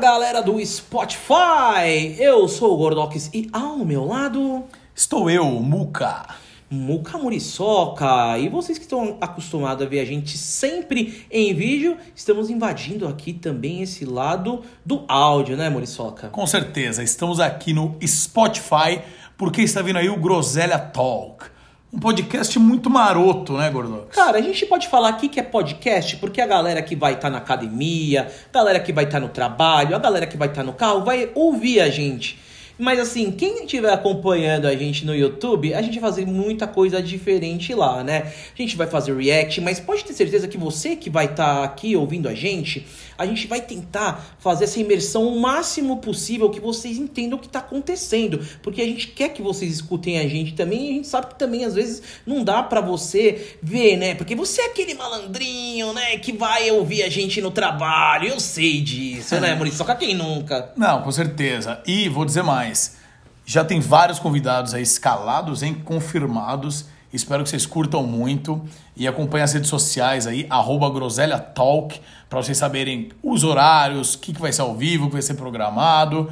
galera do Spotify! Eu sou o Gordox e ao meu lado, Estou eu, Muca. Muca Muriçoca. E vocês que estão acostumados a ver a gente sempre em vídeo, estamos invadindo aqui também esse lado do áudio, né, Muriçoca? Com certeza, estamos aqui no Spotify porque está vindo aí o Groselha Talk. Um podcast muito maroto, né, Gordox? Cara, a gente pode falar aqui que é podcast porque a galera que vai estar na academia, a galera que vai estar no trabalho, a galera que vai estar no carro vai ouvir a gente. Mas assim, quem estiver acompanhando a gente no YouTube, a gente vai fazer muita coisa diferente lá, né? A gente vai fazer react, mas pode ter certeza que você que vai estar aqui ouvindo a gente, a gente vai tentar fazer essa imersão o máximo possível que vocês entendam o que está acontecendo, porque a gente quer que vocês escutem a gente também, e a gente sabe que também às vezes não dá para você ver, né? Porque você é aquele malandrinho, né, que vai ouvir a gente no trabalho. Eu sei disso, né, Maurício? Só que quem nunca? Não, com certeza. E vou dizer mais. Já tem vários convidados aí escalados, hein? Confirmados. Espero que vocês curtam muito e acompanhem as redes sociais aí, arroba Groselha Talk, para vocês saberem os horários, o que, que vai ser ao vivo, o que vai ser programado,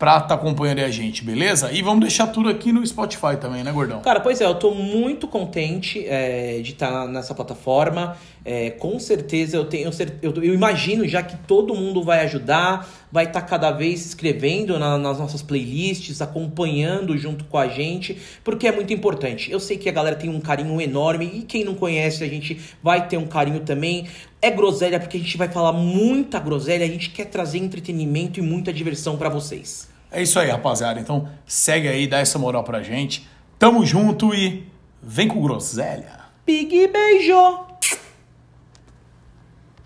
pra estar tá acompanhando a gente, beleza? E vamos deixar tudo aqui no Spotify também, né, Gordão? Cara, pois é, eu tô muito contente é, de estar nessa plataforma. É, com certeza eu tenho eu, eu imagino já que todo mundo vai ajudar, vai estar cada vez se inscrevendo na, nas nossas playlists, acompanhando junto com a gente, porque é muito importante. Eu sei que a galera tem um carinho enorme e quem não conhece a gente vai ter um carinho também. É groselha porque a gente vai falar muita groselha, a gente quer trazer entretenimento e muita diversão para vocês. É isso aí, rapaziada. Então segue aí, dá essa moral pra gente. Tamo junto e vem com groselha. Big beijo!